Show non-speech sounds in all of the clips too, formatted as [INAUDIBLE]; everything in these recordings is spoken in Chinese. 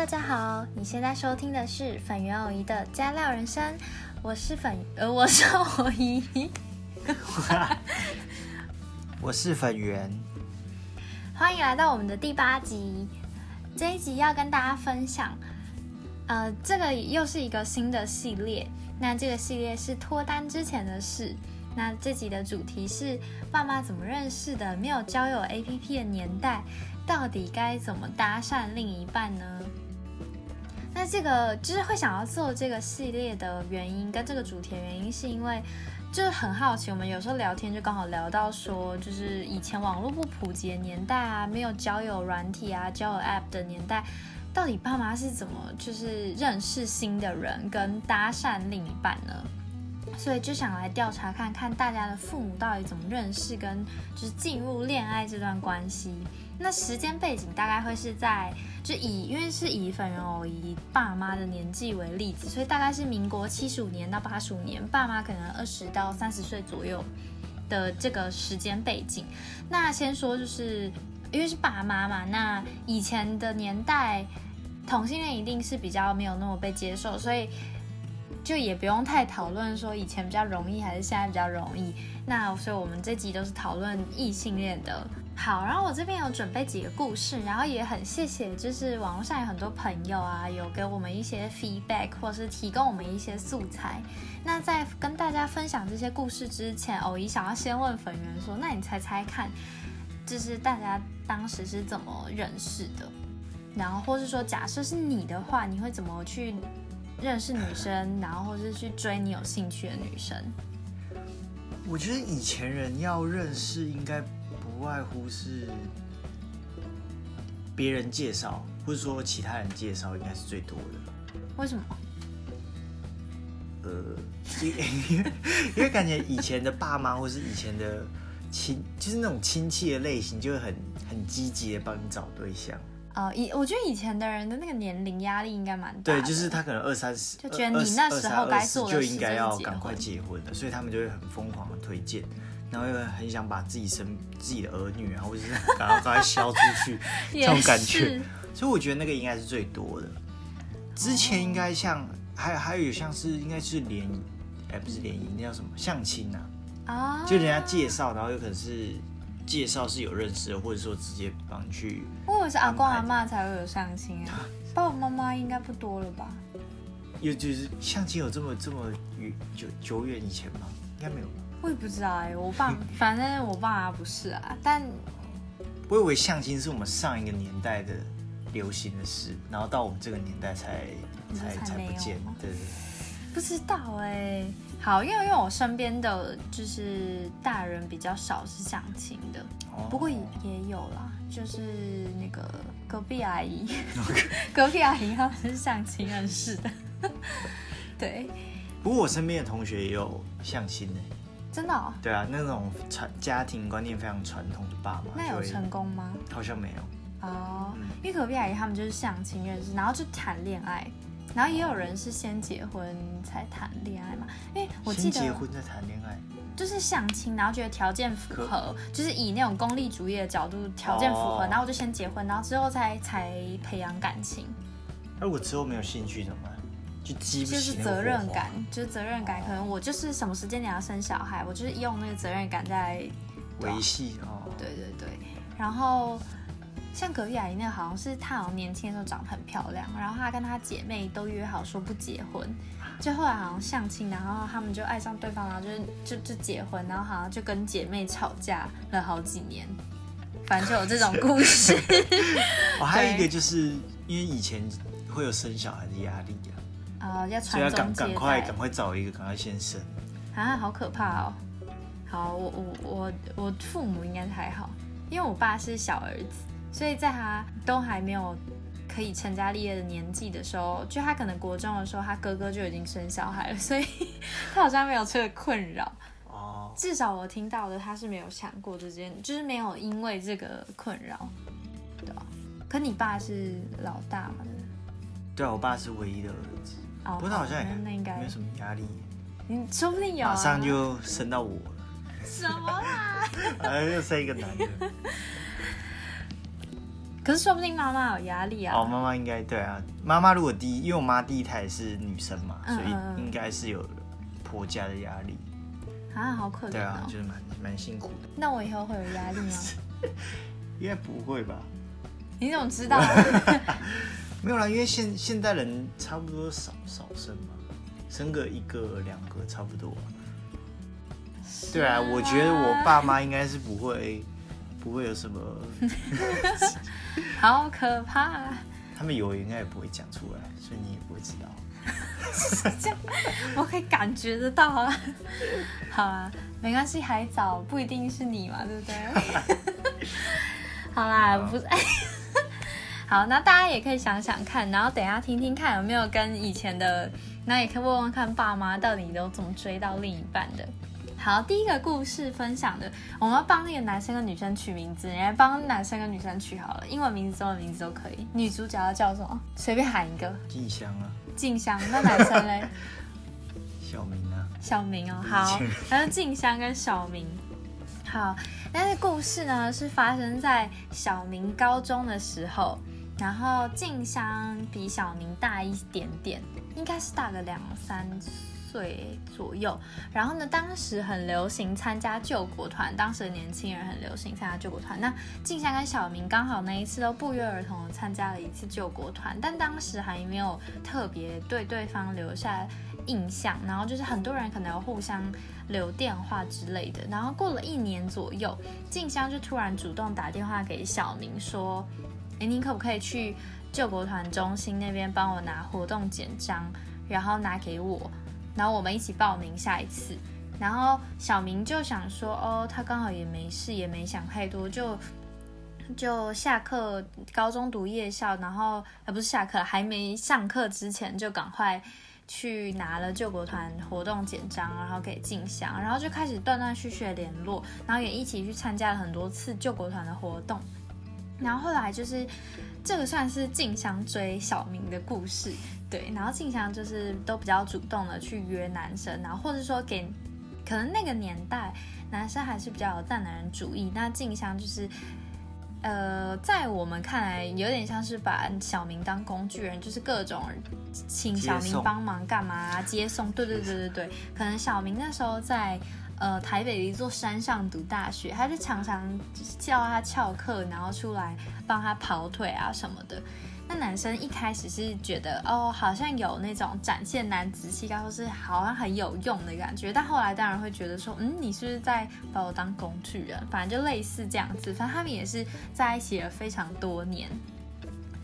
大家好，你现在收听的是粉圆偶姨的加料人生，我是粉呃我是偶姨，[LAUGHS] 我是粉圆，欢迎来到我们的第八集。这一集要跟大家分享，呃，这个又是一个新的系列。那这个系列是脱单之前的事。那这集的主题是爸妈怎么认识的？没有交友 APP 的年代，到底该怎么搭讪另一半呢？那这个就是会想要做这个系列的原因，跟这个主题的原因，是因为就是很好奇。我们有时候聊天就刚好聊到说，就是以前网络不普及的年代啊，没有交友软体啊、交友 App 的年代，到底爸妈是怎么就是认识新的人跟搭讪另一半呢？所以就想来调查看看大家的父母到底怎么认识跟就是进入恋爱这段关系。那时间背景大概会是在就以因为是以粉人偶以爸妈的年纪为例子，所以大概是民国七十五年到八十五年，爸妈可能二十到三十岁左右的这个时间背景。那先说就是因为是爸妈嘛，那以前的年代同性恋一定是比较没有那么被接受，所以。就也不用太讨论说以前比较容易还是现在比较容易，那所以我们这集都是讨论异性恋的。好，然后我这边有准备几个故事，然后也很谢谢，就是网络上有很多朋友啊，有给我们一些 feedback 或是提供我们一些素材。那在跟大家分享这些故事之前，偶一想要先问粉圆说，那你猜猜看，就是大家当时是怎么认识的？然后或是说，假设是你的话，你会怎么去？认识女生，然后或是去追你有兴趣的女生。我觉得以前人要认识，应该不外乎是别人介绍，或者说其他人介绍，应该是最多的。为什么？呃，因为 [LAUGHS] 因为感觉以前的爸妈或是以前的亲，就是那种亲戚的类型，就会很很积极的帮你找对象。哦，以我觉得以前的人的那个年龄压力应该蛮大。对，就是他可能二三十，就觉得你那时候该做的就应该要赶快结婚了，所以他们就会很疯狂的推荐，然后又很想把自己生自己的儿女啊，或者是 [LAUGHS] 赶快赶快销出去 [LAUGHS] 这种感觉。所以我觉得那个应该是最多的。之前应该像还还有像是应该是联谊，哎，不是联谊，那叫什么相亲啊？啊，就人家介绍，然后有可能是。介绍是有认识的，或者说直接帮去。为什么是阿公阿妈才会有相亲啊？[LAUGHS] 爸爸妈妈应该不多了吧？有就是相亲有这么这么远久久远以前吗？应该没有吧？我也不知道哎，我爸 [LAUGHS] 反正我爸不是啊，但我以为相亲是我们上一个年代的流行的事，然后到我们这个年代才才才不见，对对。不知道哎。好，因为因为我身边的就是大人比较少是相亲的，不过也也有啦，就是那个隔壁阿姨，[LAUGHS] 隔壁阿姨他们是相亲认识的，[LAUGHS] 对。不过我身边的同学也有相亲的，真的？哦对啊，那种传家庭观念非常传统的爸妈，那有成功吗？好像没有。哦，因为隔壁阿姨他们就是相亲认识，然后就谈恋爱。然后也有人是先结婚才谈恋爱嘛，因为我记得结婚再谈恋爱就是相亲，然后觉得条件符合，就是以那种功利主义的角度，条件符合，然后我就先结婚，然后之后才才培养感情。那如果之后没有兴趣怎么办？就是责任感，就是责任感，可能我就是什么时间点要生小孩，我就是用那个责任感在维系哦。对对对，然后。像隔壁阿姨那个，好像是她好像年轻的时候长得很漂亮，然后她跟她姐妹都约好说不结婚，就后来好像相亲，然后他们就爱上对方，然后就就就结婚，然后好像就跟姐妹吵架了好几年，反正就有这种故事。我 [LAUGHS] 还有一个就是因为以前会有生小孩的压力啊，啊要传宗赶赶快赶快找一个，赶快先生啊，好可怕哦。好，我我我我父母应该还好，因为我爸是小儿子。所以在他都还没有可以成家立业的年纪的时候，就他可能国中的时候，他哥哥就已经生小孩了，所以 [LAUGHS] 他好像没有这个困扰。哦，至少我听到的他是没有想过这件，就是没有因为这个困扰，对吧？可你爸是老大嘛？对啊，我爸是唯一的儿子。哦，不过他好像也那应该没什么压力。你说不定有，马上就生到我了。什么啦？[LAUGHS] 哎，又生一个男的。可 [LAUGHS] 可是说不定妈妈有压力啊。哦，妈妈应该对啊，妈妈如果第一，因为我妈第一胎是女生嘛，嗯所以应该是有婆家的压力。啊，好可怜对啊，哦。就是蛮蛮辛苦的。那我以后会有压力吗？[LAUGHS] 应该不会吧？你怎么知道？没有啦，因为现现代人差不多少少生嘛，生个一个两个差不多啊、对啊，我觉得我爸妈应该是不会不会有什么，[LAUGHS] 好可怕、啊。他们有应该也不会讲出来，所以你也不会知道。我可以感觉得到啊。好啊，没关系，还早，不一定是你嘛，对不对？[LAUGHS] 好啦，不是。好，那大家也可以想想看，然后等一下听听看有没有跟以前的，那也可以问问看爸妈到底都怎么追到另一半的。好，第一个故事分享的，我们要帮那个男生跟女生取名字，你来帮男生跟女生取好了，英文名字、中文名字都可以。女主角要叫什么？随便喊一个。静香啊，静香，那男生嘞？小明啊，小明哦，[LAUGHS] 好，还有静香跟小明。好，但是故事呢是发生在小明高中的时候，然后静香比小明大一点点，应该是大个两三岁左右。然后呢，当时很流行参加救国团，当时的年轻人很流行参加救国团。那静香跟小明刚好那一次都不约而同参加了一次救国团，但当时还没有特别对对方留下印象，然后就是很多人可能有互相留电话之类的。然后过了一年左右，静香就突然主动打电话给小明说：“诶，你可不可以去救国团中心那边帮我拿活动简章，然后拿给我，然后我们一起报名下一次。”然后小明就想说：“哦，他刚好也没事，也没想太多，就。”就下课，高中读夜校，然后呃不是下课，还没上课之前就赶快去拿了救国团活动简章，然后给静香，然后就开始断断续续的联络，然后也一起去参加了很多次救国团的活动，然后后来就是这个算是静香追小明的故事，对，然后静香就是都比较主动的去约男生，然后或者说给可能那个年代男生还是比较有大男人主义，那静香就是。呃，在我们看来，有点像是把小明当工具人，就是各种请小明帮忙干嘛、啊、接送。对对对对对，可能小明那时候在呃台北的一座山上读大学，他就常常叫他翘课，然后出来帮他跑腿啊什么的。那男生一开始是觉得哦，好像有那种展现男子气概，或是好像很有用的感觉，但后来当然会觉得说，嗯，你是不是在把我当工具人？反正就类似这样子。反正他们也是在一起了非常多年，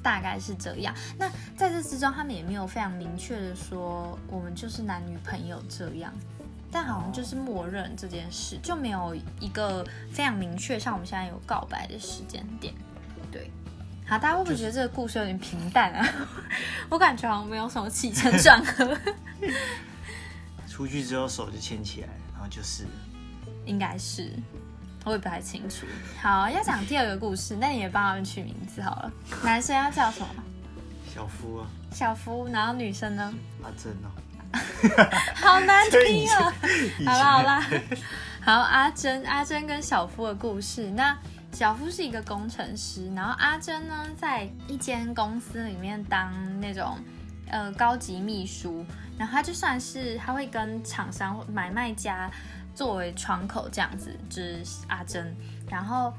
大概是这样。那在这之中，他们也没有非常明确的说我们就是男女朋友这样，但好像就是默认这件事，就没有一个非常明确，像我们现在有告白的时间点，对。好，大家会不会觉得这个故事有点平淡啊？[LAUGHS] 我感觉好像没有什么起承转合。[LAUGHS] 出去之后手就牵起来，然后就是，应该是，我也不太清楚。好，要讲第二个故事，那你也帮他们取名字好了。男生要叫什么？小夫啊，小夫，然后女生呢？阿珍哦，好难听啊！[LAUGHS] 好啦好啦，好，阿珍，阿珍跟小夫的故事。那小夫是一个工程师，然后阿珍呢，在一间公司里面当那种呃高级秘书，然后他就算是他会跟厂商买卖家作为窗口这样子，就是阿珍。然后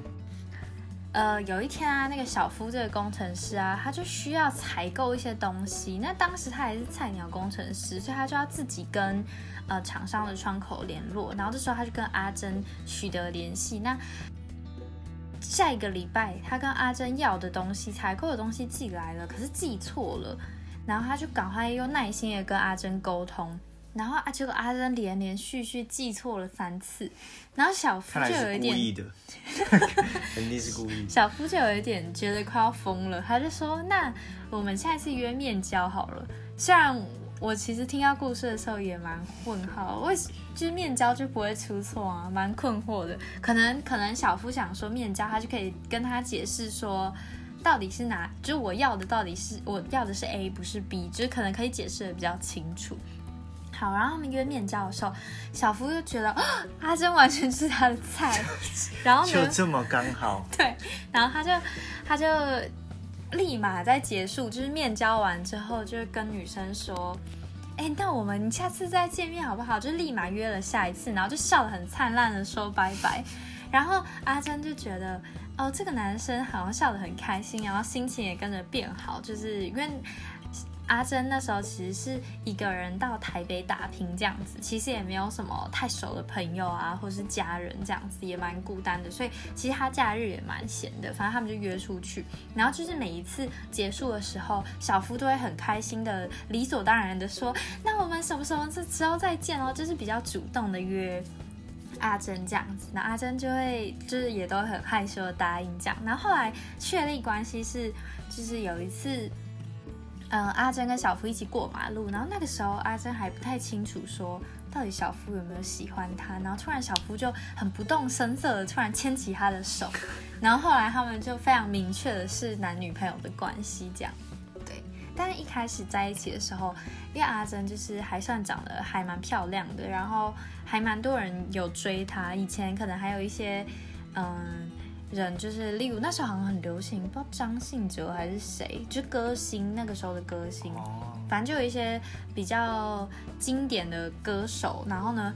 呃有一天啊，那个小夫这个工程师啊，他就需要采购一些东西。那当时他还是菜鸟工程师，所以他就要自己跟呃厂商的窗口联络。然后这时候他就跟阿珍取得联系。那下一个礼拜，他跟阿珍要的东西、采购的东西寄来了，可是寄错了，然后他就赶快又耐心的跟阿珍沟通，然后啊，结果阿珍连连续续记错了三次，然后小夫就有一点，故意的，[LAUGHS] 肯定是故意。[LAUGHS] 小夫就有一点觉得快要疯了，他就说：“那我们下一次约面交好了。”虽然我其实听到故事的时候也蛮问号，为什就是面交就不会出错啊？蛮困惑的。可能可能小夫想说面交，他就可以跟他解释说，到底是哪，就是我要的到底是我要的是 A 不是 B，就是可能可以解释的比较清楚。好，然后他们约面交的时候，小夫就觉得阿珍完全是他的菜，[LAUGHS] 然后就这么刚好，[LAUGHS] 对，然后他就他就立马在结束，就是面交完之后，就跟女生说，哎，那我们下次再见面好不好？就立马约了下一次，然后就笑得很灿烂的说拜拜，然后阿珍就觉得。哦，这个男生好像笑得很开心，然后心情也跟着变好，就是因为阿珍那时候其实是一个人到台北打拼这样子，其实也没有什么太熟的朋友啊，或是家人这样子，也蛮孤单的，所以其实他假日也蛮闲的，反正他们就约出去，然后就是每一次结束的时候，小夫都会很开心的，理所当然的说，那我们什么时候这之后再见哦，就是比较主动的约。阿珍这样子，那阿珍就会就是也都很害羞的答应这样，然后后来确立关系是，就是有一次，嗯，阿珍跟小夫一起过马路，然后那个时候阿珍还不太清楚说到底小夫有没有喜欢她，然后突然小夫就很不动声色的突然牵起她的手，然后后来他们就非常明确的是男女朋友的关系这样。对但是一开始在一起的时候，因为阿珍就是还算长得还蛮漂亮的，然后还蛮多人有追她。以前可能还有一些嗯人，就是例如那时候好像很流行，不知道张信哲还是谁，就歌星那个时候的歌星，反正就有一些比较经典的歌手。然后呢？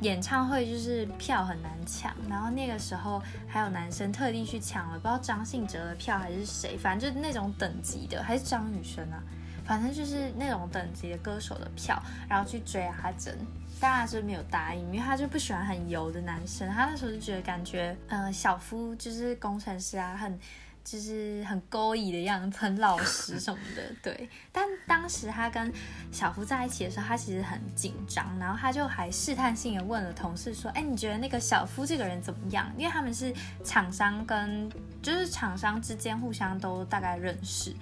演唱会就是票很难抢，然后那个时候还有男生特地去抢了，不知道张信哲的票还是谁，反正就是那种等级的，还是张雨生啊，反正就是那种等级的歌手的票，然后去追阿珍，但阿珍没有答应，因为他就不喜欢很油的男生，他那时候就觉得感觉，呃，小夫就是工程师啊，很。就是很勾引的样子，很老实什么的，对。但当时他跟小夫在一起的时候，他其实很紧张，然后他就还试探性的问了同事说：“哎，你觉得那个小夫这个人怎么样？”因为他们是厂商跟就是厂商之间互相都大概认识，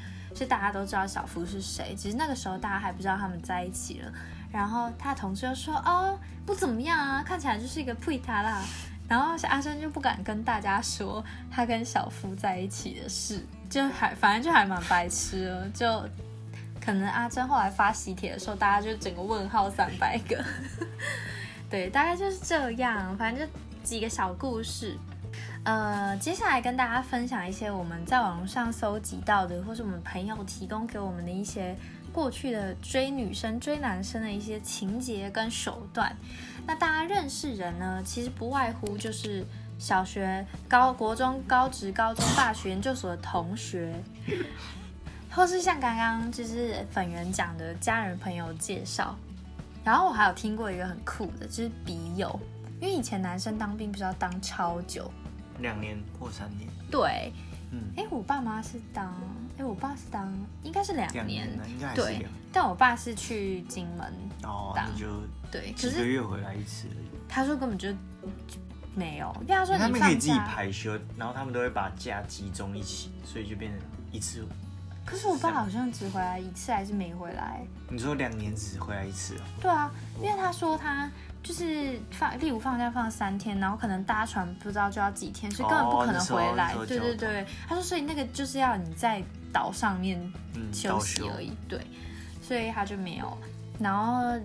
就大家都知道小夫是谁。其实那个时候大家还不知道他们在一起了。然后他同事就说：“哦，不怎么样啊，看起来就是一个配他啦。”然后阿珍就不敢跟大家说他跟小夫在一起的事，就还反正就还蛮白痴了。就可能阿珍后来发喜帖的时候，大家就整个问号三百个。[LAUGHS] 对，大概就是这样。反正就几个小故事。呃，接下来跟大家分享一些我们在网上搜集到的，或是我们朋友提供给我们的一些过去的追女生、追男生的一些情节跟手段。那大家认识人呢，其实不外乎就是小学、高、国中、高职、高中、大学、研究所的同学，或是像刚刚就是粉圆讲的家人朋友介绍。然后我还有听过一个很酷的，就是笔友，因为以前男生当兵不是要当超久，两年或三年。对，嗯，哎，我爸妈是当，哎，我爸是当，应该是两年，应该对，但我爸是去金门哦，那就。对，几个月回来一次而已。他说根本就没有，因为他说他们可以自己排休，然后他们都会把假集中一起，所以就变成一次。可是我爸好像只回来一次，还是没回来？你说两年只回来一次啊？对啊，因为他说他就是放，例如放假放三天，然后可能搭船不知道就要几天，所以根本不可能回来。对对对，他说所以那个就是要你在岛上面休息而已。对，所以他就没有，然后。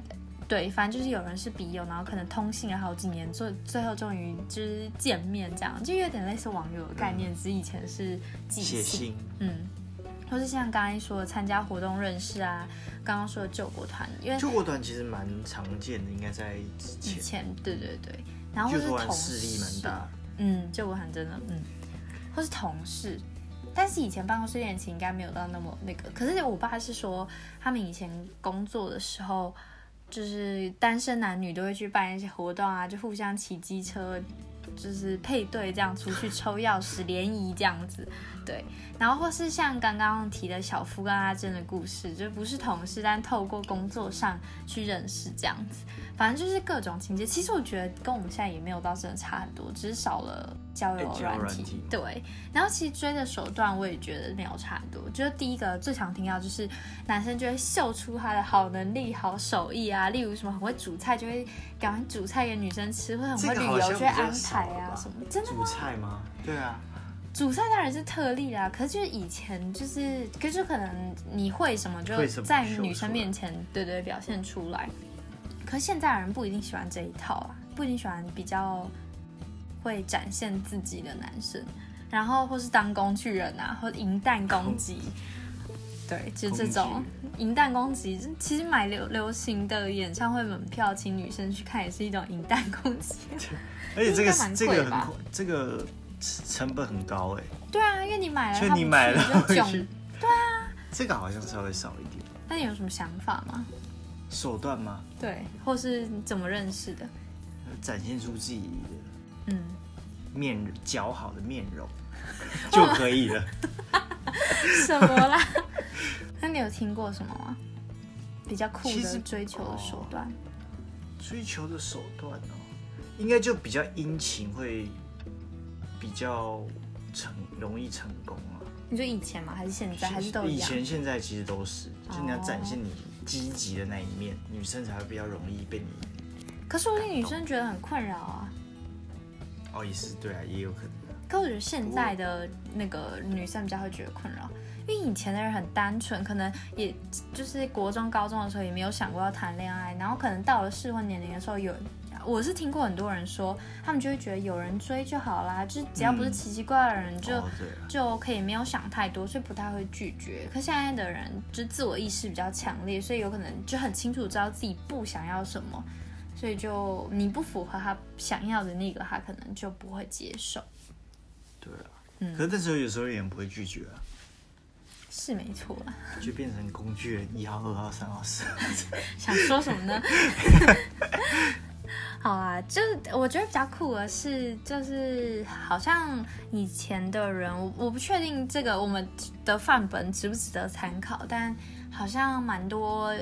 对，反正就是有人是笔友，然后可能通信了好几年，最最后终于就是见面，这样就有点类似网友的概念，只是以前是寄信，嗯，或是像刚才说的参加活动认识啊，刚刚说的救国团，因为救国团其实蛮常见的，应该在以前，对对对，然后或是同事，嗯，救国团真的，嗯，或是同事，但是以前办公室恋情应该没有到那么那个，可是我爸是说他们以前工作的时候。就是单身男女都会去办一些活动啊，就互相骑机车，就是配对这样出去抽钥匙联谊这样子，对。然后或是像刚刚提的小夫跟阿珍的故事，就不是同事，但透过工作上去认识这样子。反正就是各种情节，其实我觉得跟我们现在也没有到真的差很多，只是少了交友软体。对，然后其实追的手段我也觉得没有差很多。就是第一个最常听到就是男生就会秀出他的好能力、好手艺啊，例如什么很会煮菜，就会赶快煮菜给女生吃，或者很会旅游就会安排啊什么。真的煮菜吗？对啊，煮菜当然是特例啦。可是就是以前就是，可是可能你会什么就在女生面前对对表现出来。可是现在人不一定喜欢这一套啊，不一定喜欢比较会展现自己的男生，然后或是当工具人啊，或银弹攻击，对，就这种银弹攻击。其实买流流行的演唱会门票，请女生去看也是一种银弹攻击。[LAUGHS] 而且这个 [LAUGHS] 这个很这个成本很高哎。对啊，因为你买了，就你买了回去。对啊，这个好像稍微少一点。那你有什么想法吗？手段吗？对，或是怎么认识的？展现出自己的嗯面姣好的面容就可以了。[LAUGHS] 什么啦？那你有听过什么吗？比较酷的追求的手段？追求的手段哦，应该就比较殷勤，会比较成容易成功啊。你说以前吗？还是现在？还是都以前、现在其实都是，就你要展现你积极的那一面，女生才会比较容易被你。可是我觉得女生觉得很困扰啊。哦，也是对啊，也有可能。可我觉得现在的那个女生比较会觉得困扰，因为以前的人很单纯，可能也就是国中、高中的时候也没有想过要谈恋爱，然后可能到了适婚年龄的时候有。我是听过很多人说，他们就会觉得有人追就好啦，就是只要不是奇奇怪怪的人，就就可以没有想太多，所以不太会拒绝。可现在的人就自我意识比较强烈，所以有可能就很清楚知道自己不想要什么，所以就你不符合他想要的那个，他可能就不会接受。对啊，嗯，可是这时候有时候也不会拒绝啊，是没错啊，就变成工具人一号、二号、三号、四号，[LAUGHS] 想说什么呢？[LAUGHS] [LAUGHS] 好啊，就是我觉得比较酷的是，就是好像以前的人，我不确定这个我们的范本值不值得参考，但好像蛮多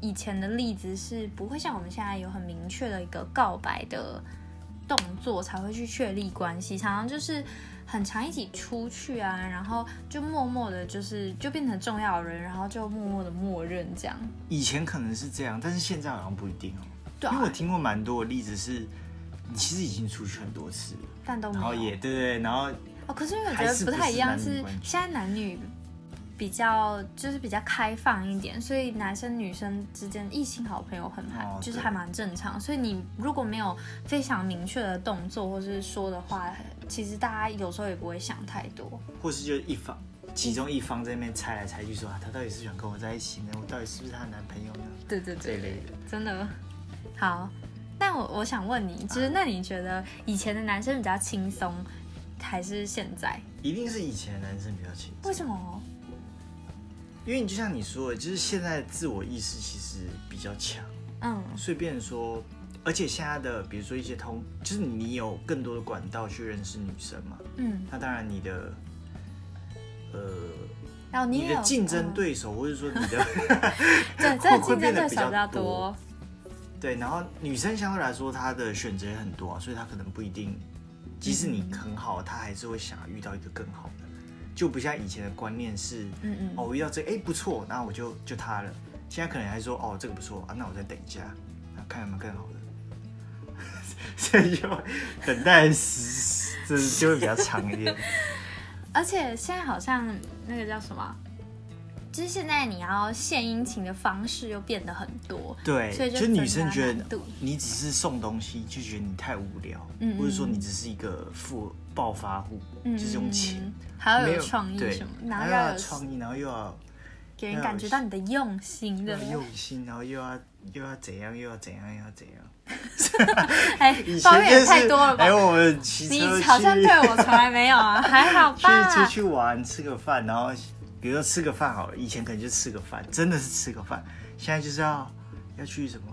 以前的例子是不会像我们现在有很明确的一个告白的动作才会去确立关系，常常就是很常一起出去啊，然后就默默的，就是就变成重要人，然后就默默的默认这样。以前可能是这样，但是现在好像不一定哦。因为我听过蛮多的例子，是你其实已经出去很多次了，但都然后也对对，然后哦，可是我觉得不太一样，是现在男女比较就是比较开放一点，所以男生女生之间异性好朋友很还就是还蛮正常，所以你如果没有非常明确的动作或是说的话，其实大家有时候也不会想太多，或是就一方其中一方在那边猜来猜去说啊，他到底是想跟我在一起呢，我到底是不是她男朋友呢？对对对，这类的。真的。好，那我我想问你，就是那你觉得以前的男生比较轻松，还是现在？一定是以前的男生比较轻松。为什么？因为你就像你说的，就是现在自我意识其实比较强，嗯，所以变成说，而且现在的比如说一些通，就是你有更多的管道去认识女生嘛，嗯，那当然你的，呃，然后你的竞争对手或者说你的 [LAUGHS] [LAUGHS] 对，这竞争对手比较多。对，然后女生相对来说，她的选择也很多啊，所以她可能不一定，即使你很好，她还是会想要遇到一个更好的，就不像以前的观念是，嗯嗯，哦，遇到这，哎，不错，那我就就他了。现在可能还说，哦，这个不错啊，那我再等一下，那看有没有更好的，[LAUGHS] 所以就等待时，这就会比较长一点。[LAUGHS] 而且现在好像那个叫什么？其实现在你要献殷勤的方式又变得很多，对，所以就女生觉得你只是送东西就觉得你太无聊，嗯，或者说你只是一个富暴发户，就是用钱，还要有创意什么，然后要有创意，然后又要给人感觉到你的用心的用心，然后又要又要怎样又要怎样又要怎样，[LAUGHS] 哎，[LAUGHS] 抱怨也太多了吧？哎，我们骑车你好像对我从来没有啊，还好 [LAUGHS] 吧？出去玩吃个饭，然后。比如说吃个饭好了，以前可能就吃个饭，真的是吃个饭。现在就是要要去什么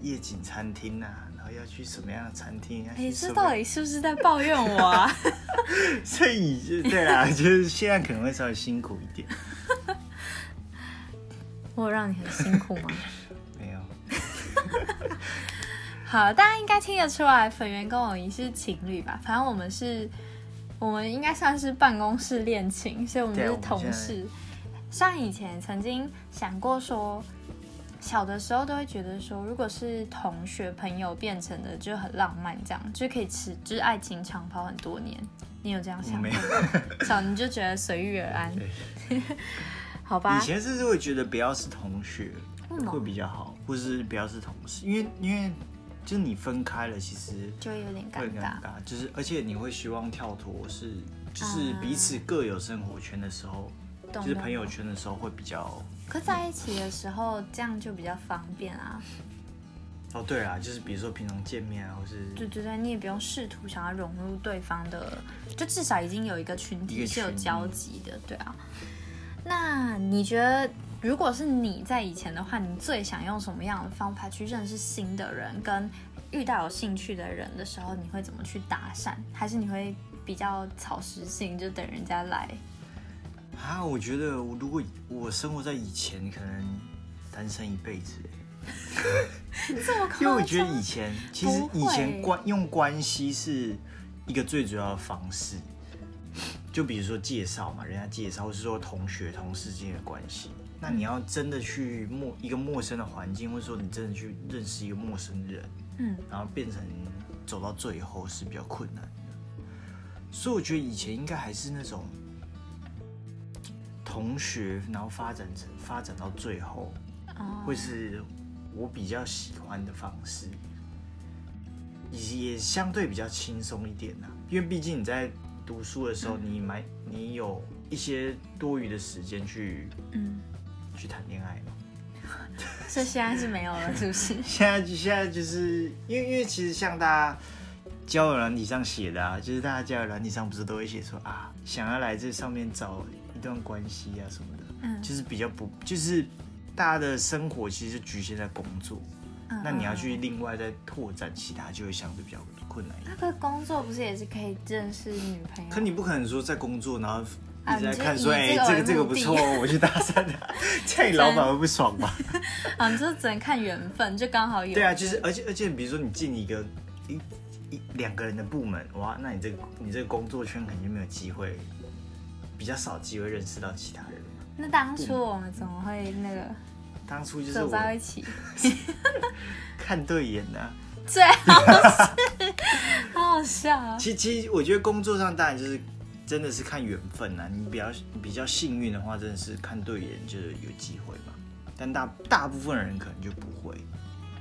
夜景餐厅啊，然后要去什么样的餐厅？哎，这到底是不是在抱怨我啊？[LAUGHS] [LAUGHS] 所以就对啦，就是现在可能会稍微辛苦一点。[LAUGHS] 我让你很辛苦吗？没有。好，大家应该听得出来，粉圆跟我姨是情侣吧？反正我们是。我们应该算是办公室恋情，所以我们是同事。像以前曾经想过说，小的时候都会觉得说，如果是同学朋友变成的就很浪漫，这样就可以持就是爱情长跑很多年。你有这样想吗？[LAUGHS] 小你就觉得随遇而安，[LAUGHS] 好吧？以前是会觉得不要是同学，会比较好，或是不要是同事，因为因为就是你分开了，其实就会有点会尴尬，就是而且你会希望跳脱是就是彼此各有生活圈的时候，就是朋友圈的时候会比较。可在一起的时候，这样就比较方便啊。哦，对啊，就是比如说平常见面啊，或是对对对，你也不用试图想要融入对方的，就至少已经有一个群体是有交集的，对啊。那你觉得，如果是你在以前的话，你最想用什么样的方法去认识新的人，跟遇到有兴趣的人的时候，你会怎么去搭讪？还是你会比较草食性，就等人家来？啊，我觉得我如果我生活在以前，可能单身一辈子。因为我觉得以前其实以前关用关系是一个最主要的方式，就比如说介绍嘛，人家介绍，或是说同学同事之间的关系。那你要真的去陌一个陌生的环境，或者说你真的去认识一个陌生人，嗯，然后变成走到最后是比较困难的。所以我觉得以前应该还是那种同学，然后发展成发展到最后，会是。我比较喜欢的方式，也相对比较轻松一点呐，因为毕竟你在读书的时候，你买你有一些多余的时间去，嗯，去谈恋爱吗。[LAUGHS] 所以现在是没有了，[LAUGHS] 是不是？现在现在就是因为因为其实像大家交友软体上写的啊，就是大家交友软体上不是都会写说啊，想要来这上面找一段关系啊什么的，嗯，就是比较不就是。大家的生活其实就局限在工作，那你要去另外再拓展其他，就会相对比较困难一点。那个工作不是也是可以认识女朋友？可你不可能说在工作，然后一直在看说，哎，这个这个不错，[LAUGHS] 我去搭讪他，[LAUGHS] 这样你老板会不爽吧？[LAUGHS] 啊，你就只能看缘分，就刚好有。对啊，就是而且而且，比如说你进一个一一两个人的部门，哇，那你这个你这个工作圈肯定没有机会，比较少机会认识到其他人。那当初我们怎么会那个？当初就是走在一起，看对眼呐，最好是，[LAUGHS] 好好笑啊。其其实我觉得工作上当然就是真的是看缘分呐。你比较比较幸运的话，真的是看对眼就有机会嘛。但大大部分人可能就不会，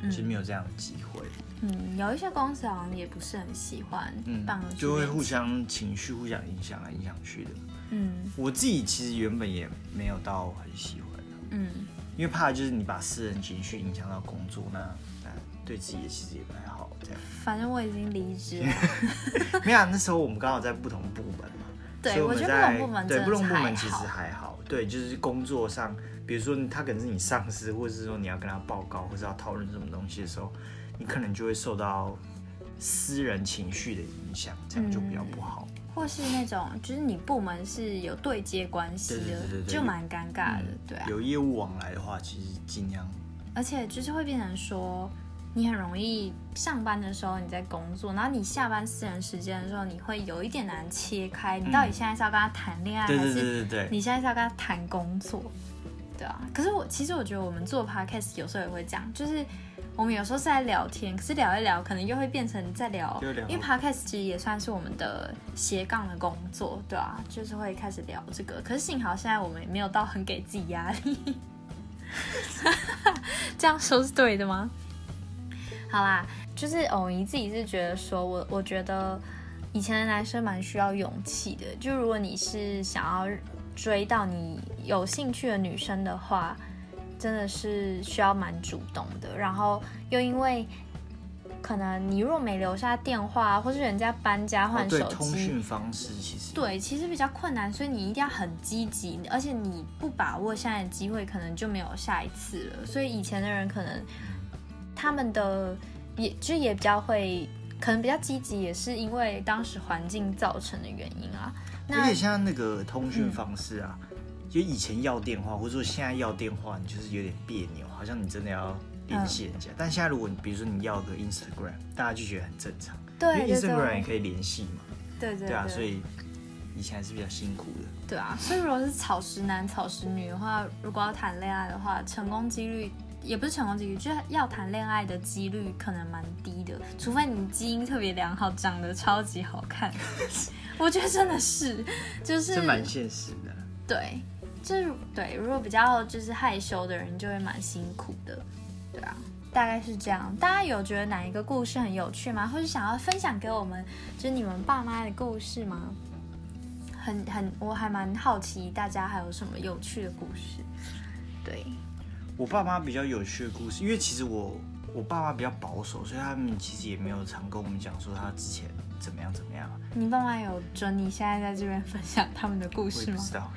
其实没有这样的机会。嗯，有一些公司好像也不是很喜欢，嗯，就会互相情绪互相影响来影响去的。嗯，我自己其实原本也没有到很喜欢的，嗯，因为怕就是你把私人情绪影响到工作，那那对自己其实也不太好。这样，[LAUGHS] 反正我已经离职了。[LAUGHS] 没有，那时候我们刚好在不同部门嘛，对，我觉得不同部门对不同部门其实还好，对，就是工作上，比如说他可能是你上司，或者是说你要跟他报告或者要讨论什么东西的时候，你可能就会受到私人情绪的影响，这样就比较不好。或是那种，就是你部门是有对接关系的，就蛮尴尬的，对啊。有业务往来的话，其实尽量。而且就是会变成说，你很容易上班的时候你在工作，然后你下班私人时间的时候，你会有一点难切开。你到底现在是要跟他谈恋爱，还是你现在是要跟他谈工作？对啊。可是我其实我觉得我们做 podcast 有时候也会这样，就是。我们有时候是在聊天，可是聊一聊，可能又会变成在聊，因为 podcast 其实也算是我们的斜杠的工作，对啊，就是会开始聊这个。可是幸好现在我们也没有到很给自己压力，[LAUGHS] 这样说是对的吗？好啦，就是偶一自己是觉得说，我我觉得以前的男生蛮需要勇气的，就如果你是想要追到你有兴趣的女生的话。真的是需要蛮主动的，然后又因为可能你若没留下电话，或是人家搬家换手机，通讯方式其实对，其实比较困难，所以你一定要很积极，而且你不把握现在的机会，可能就没有下一次了。所以以前的人可能他们的也就也比较会，可能比较积极，也是因为当时环境造成的原因啊。而且像那个通讯方式啊。就以前要电话，或者说现在要电话，你就是有点别扭，好像你真的要联系人家。但现在如果你比如说你要个 Instagram，大家就觉得很正常，对，因为 Instagram 也可以联系嘛。对对对啊，所以以前还是比较辛苦的。对啊，所以如果是草食男、草食女的话，如果要谈恋爱的话，成功几率也不是成功几率，就是要谈恋爱的几率可能蛮低的，除非你基因特别良好，长得超级好看。[LAUGHS] 我觉得真的是，就是蛮现实的。对。就是对，如果比较就是害羞的人，就会蛮辛苦的，对啊，大概是这样。大家有觉得哪一个故事很有趣吗？或者想要分享给我们，就是你们爸妈的故事吗？很很，我还蛮好奇大家还有什么有趣的故事。对，我爸妈比较有趣的故事，因为其实我我爸妈比较保守，所以他们其实也没有常跟我们讲说他之前怎么样怎么样。你爸妈有准你现在在这边分享他们的故事吗？不知道。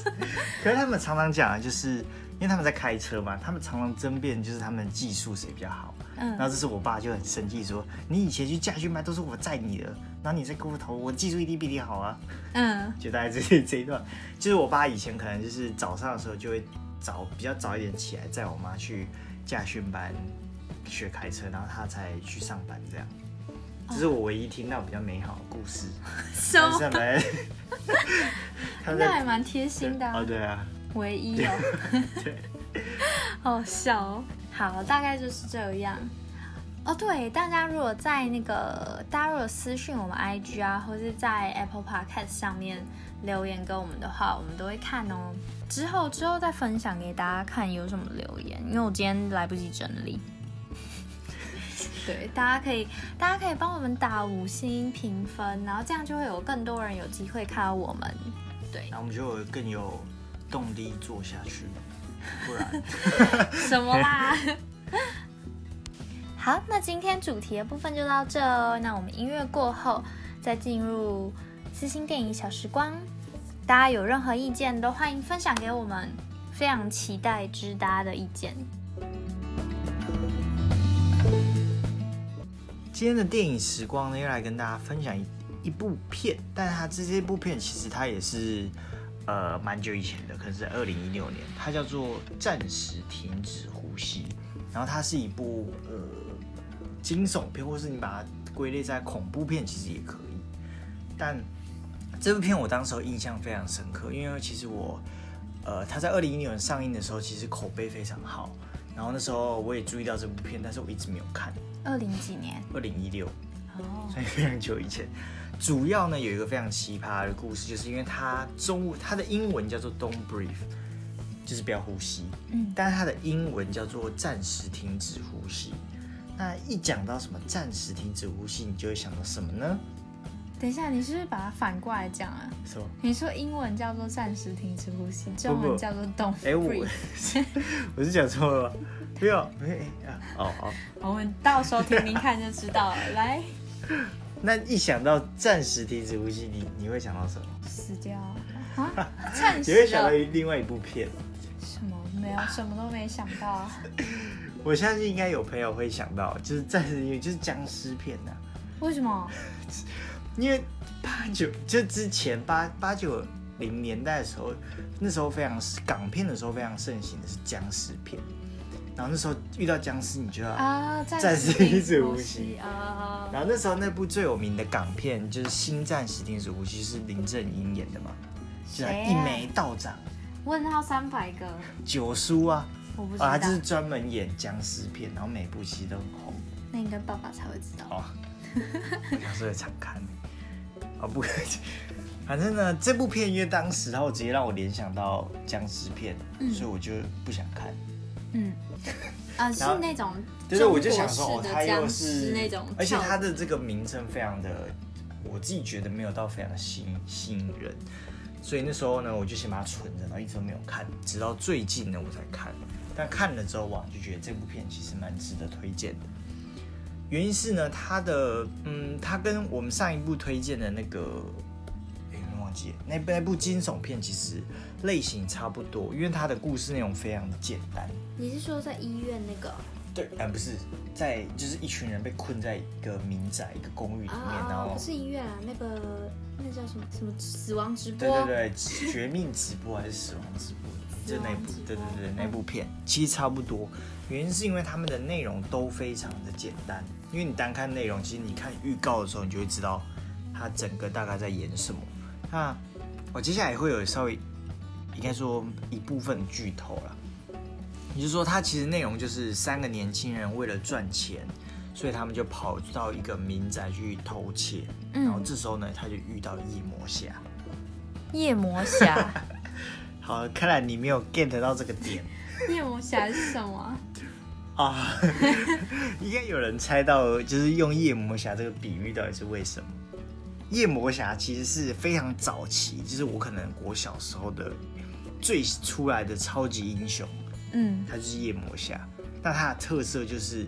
[LAUGHS] 可是他们常常讲啊，就是因为他们在开车嘛，他们常常争辩，就是他们技术谁比较好。嗯。然后这是我爸就很生气，说你以前去驾训班都是我载你的，然后你在跟我讨论，我技术一定比你好啊。嗯。就大概这 [LAUGHS] 这一段，就是我爸以前可能就是早上的时候就会早比较早一点起来，载我妈去驾训班学开车，然后她才去上班这样。这是我唯一听到比较美好的故事。什么？[LAUGHS] 那还蛮贴心的。哦，对啊。唯一哦。对。[LAUGHS] 好笑哦。好，大概就是这样。哦，对，大家如果在那个，大家如果私信我们 IG 啊，或是在 Apple Podcast 上面留言给我们的话，我们都会看哦。之后之后再分享给大家看有什么留言，因为我今天来不及整理。[LAUGHS] 对，大家可以，大家可以帮我们打五星评分，然后这样就会有更多人有机会看到我们。对，那我们就会更有动力做下去，不然 [LAUGHS] 什么啦？好，那今天主题的部分就到这哦。那我们音乐过后再进入私心电影小时光，大家有任何意见都欢迎分享给我们，非常期待知大家的意见。今天的电影时光呢，又来跟大家分享一一部片，但是它这这部片其实它也是呃蛮久以前的，可能是二零一六年，它叫做《暂时停止呼吸》，然后它是一部呃惊悚片，或是你把它归类在恐怖片，其实也可以。但这部片我当时印象非常深刻，因为其实我呃它在二零一六年上映的时候，其实口碑非常好，然后那时候我也注意到这部片，但是我一直没有看。二零几年？二零一六，哦，所以非常久以前。主要呢有一个非常奇葩的故事，就是因为它中它的英文叫做 Don't breathe，就是不要呼吸。嗯，但是它的英文叫做暂时停止呼吸。那一讲到什么暂时停止呼吸，你就会想到什么呢？等一下，你是不是把它反过来讲啊？什么？你说英文叫做暂时停止呼吸，中文叫做 Don't breathe。哎，我 [LAUGHS] 我是讲错了。不要，哎呀，哦好，我们到时候听听看就知道了。来，那一想到暂时停止呼吸，你你会想到什么？死掉啊？[LAUGHS] 暂时？你会想到另外一部片？什么？没有，什么都没想到。我相信应该有朋友会想到，就是暂时，就是僵尸片呐。为什么？[LAUGHS] 因为八九就之前八八九零年代的时候，那时候非常港片的时候非常盛行的是僵尸片。然后那时候遇到僵尸，你就要啊暂时停止呼吸啊。然后那时候那部最有名的港片就是《新暂时停止呼吸》，是林正英演的嘛？就一眉道长，问号三百个九叔啊，我不知道，他就是专门演僵尸片，然后每部戏都很红。那应该爸爸才会知道。哦，我小时候也常看。哦不，反正呢，这部片因为当时然后直接让我联想到僵尸片，所以我就不想看。嗯，啊，[LAUGHS] 是那种，就是我就想说，哦，他又是那种，而且他的这个名称非常的，我自己觉得没有到非常的吸吸引人，所以那时候呢，我就先把它存着，然后一直都没有看，直到最近呢我才看。但看了之后哇，就觉得这部片其实蛮值得推荐的。原因是呢，它的，嗯，它跟我们上一部推荐的那个。哎，忘记那那部惊悚片其实类型差不多，因为它的故事内容非常的简单。你是说在医院那个？对，哎，不是，在就是一群人被困在一个民宅一个公寓里面，然后不是医院啊，那个那叫什么什么死亡直播？对对对，绝命直播还是死亡直播？就那部，对对对，那部片其实差不多。原因是因为他们的内容都非常的简单，因为你单看内容，其实你看预告的时候，你就会知道它整个大概在演什么。那我接下来会有稍微，应该说一部分剧透了。也就是说，它其实内容就是三个年轻人为了赚钱，所以他们就跑到一个民宅去偷窃。然后这时候呢，他就遇到夜魔侠。夜魔侠，[LAUGHS] 好，看来你没有 get 到这个点夜魔侠是什么？啊。[LAUGHS] 应该有人猜到，就是用夜魔侠这个比喻到底是为什么？夜魔侠其实是非常早期，就是我可能我小时候的最出来的超级英雄，嗯他就是夜魔侠。但他的特色就是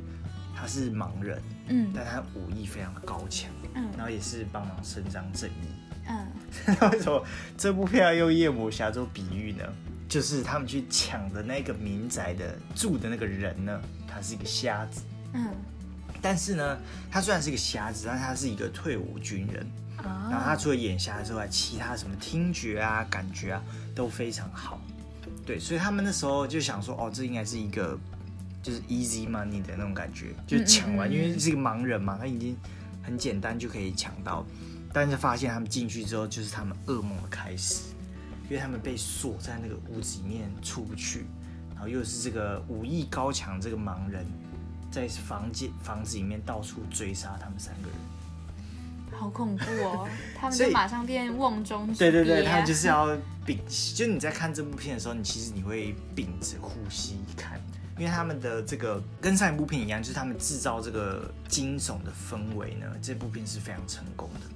他是盲人，嗯但他武艺非常的高强，嗯然后也是帮忙伸张正义。嗯那 [LAUGHS] 为什么这部片要用夜魔侠做比喻呢？就是他们去抢的那个民宅的住的那个人呢，他是一个瞎子。嗯，但是呢，他虽然是一个瞎子，但他是一个退伍军人。然后哦，他除了眼瞎之外，其他什么听觉啊、感觉啊都非常好。对，所以他们那时候就想说，哦，这应该是一个就是 easy money 的那种感觉，就是抢完，嗯嗯嗯因为是一个盲人嘛，他已经很简单就可以抢到。但是发现他们进去之后，就是他们噩梦的开始，因为他们被锁在那个屋子里面出不去，然后又是这个武艺高强这个盲人，在房间房子里面到处追杀他们三个人。好恐怖哦！[LAUGHS] 他们就马上变瓮中之对对对，鳖啊他们 [LAUGHS] 就是要屏，就你在看这部片的时候，你其实你会屏着呼吸看，因为他们的这个跟上一部片一样，就是他们制造这个惊悚的氛围呢，这部片是非常成功的。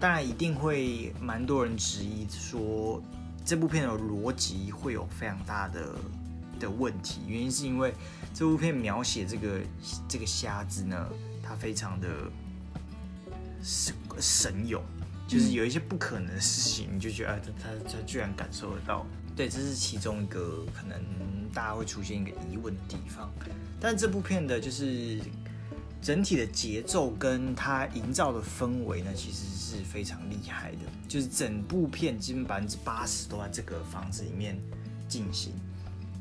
当然，一定会蛮多人质疑说这部片的逻辑会有非常大的的问题，原因是因为这部片描写这个这个瞎子呢，他非常的神神勇，就是有一些不可能的事情，你就觉得啊，他他他居然感受得到。对，这是其中一个可能大家会出现一个疑问的地方。但这部片的就是整体的节奏跟它营造的氛围呢，其实是非常厉害的。就是整部片基本百分之八十都在这个房子里面进行，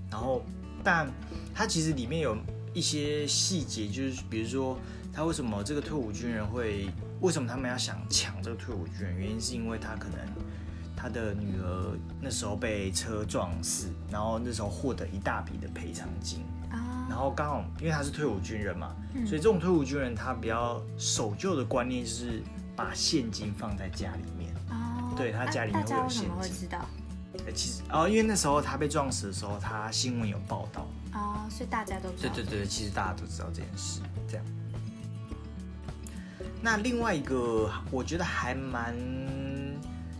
然后但它其实里面有一些细节，就是比如说他为什么这个退伍军人会，为什么他们要想抢这个退伍军人？原因是因为他可能他的女儿那时候被车撞死，然后那时候获得一大笔的赔偿金。啊，然后刚好因为他是退伍军人嘛，嗯所以这种退伍军人他比较守旧的观念就是把现金放在家里面。哦，对他家里面会有现金么会知道？哎其实哦，因为那时候他被撞死的时候，他新闻有报道。哦，所以大家都知道。对对对，其实大家都知道这件事，这样。那另外一个，我觉得还蛮，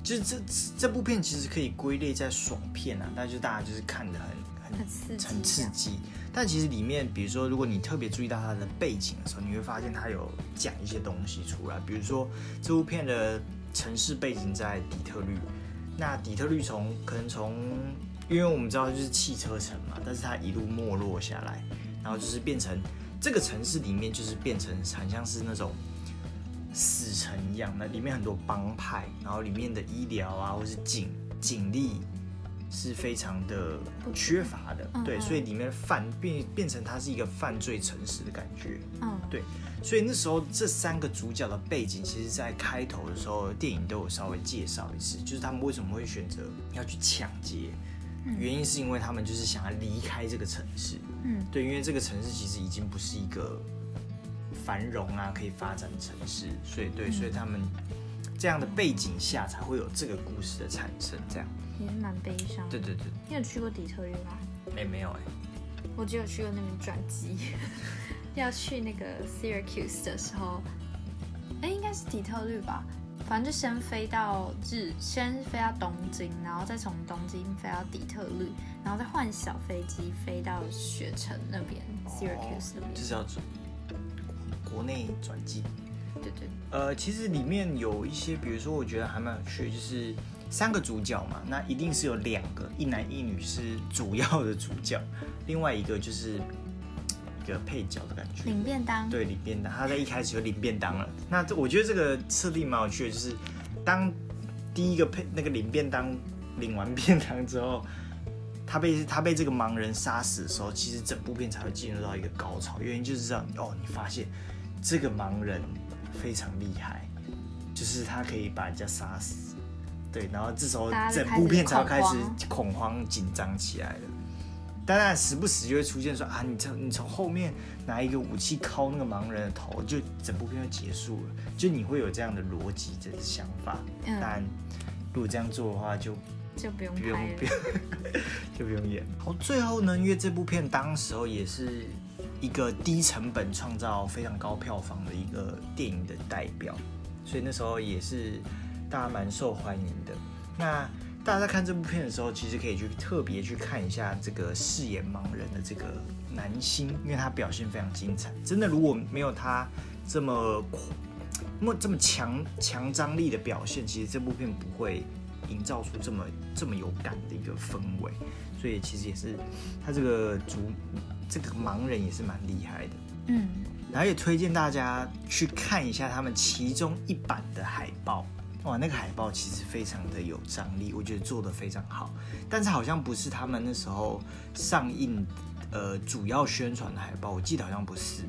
就是这这部片其实可以归类在爽片啊，但就大家就是看的很很刺激很刺激。但其实里面，比如说，如果你特别注意到它的背景的时候，你会发现它有讲一些东西出来。比如说，这部片的城市背景在底特律，那底特律从可能从，因为我们知道就是汽车城嘛，但是它一路没落下来，然后就是变成这个城市里面就是变成很像是那种死城一样，那里面很多帮派，然后里面的医疗啊或是警警力是非常的缺乏的，对，所以里面犯变变成它是一个犯罪城市的感觉，嗯，对，所以那时候这三个主角的背景，其实在开头的时候，电影都有稍微介绍一次，就是他们为什么会选择要去抢劫，原因是因为他们就是想要离开这个城市，嗯，对，因为这个城市其实已经不是一个繁荣啊可以发展的城市，所以对，所以他们这样的背景下才会有这个故事的产生，这样，也是蛮悲伤。对对对，你有去过底特律吗？哎、没有哎、我只有去过那边转机，[LAUGHS] 要去那个 Syracuse 的时候，哎，应该是底特律吧。反正就先飞到日，先飞到东京，然后再从东京飞到底特律，然后再换小飞机飞到雪城那边、Syracuse 那边。就是要转国内转机。对对，呃，其实里面有一些，比如说我觉得还蛮有趣的，就是三个主角嘛，那一定是有两个一男一女是主要的主角，另外一个就是一个配角的感觉。领便当。对，领便当，他在一开始就领便当了。那这我觉得这个设定蛮有趣的，就是当第一个配那个领便当领完便当之后，他被他被这个盲人杀死的时候，其实整部片才会进入到一个高潮。原因就是这样，哦，你发现这个盲人非常厉害，就是他可以把人家杀死。对，然后这时候整部片才会开始恐慌紧张起来了。当然，时不时就会出现说啊，你从你从后面拿一个武器敲那个盲人的头，就整部片就结束了。就你会有这样的逻辑，这个想法。嗯但如果这样做的话，就就不用不用拍不用 [LAUGHS] 就不用演。好，最后呢，因为这部片当时候也是一个低成本创造非常高票房的一个电影的代表，所以那时候也是大家蛮受欢迎的。那大家在看这部片的时候，其实可以去特别去看一下这个饰演盲人的这个男星，因为他表现非常精彩。真的，如果没有他这么么这么强强张力的表现，其实这部片不会营造出这么这么有感的一个氛围。所以其实也是他这个主这个盲人也是蛮厉害的。嗯，然后也推荐大家去看一下他们其中一版的海报。哇，那个海报其实非常的有张力，我觉得做的非常好。但是好像不是他们那时候上映呃主要宣传的海报，我记得好像不是，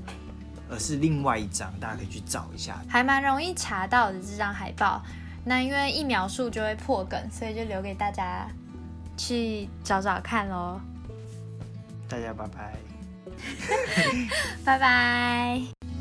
而是另外一张，大家可以去找一下。还蛮容易查到的这张海报。那因为一描述就会破梗，所以就留给大家去找找看喽。大家拜拜。[LAUGHS] 拜拜。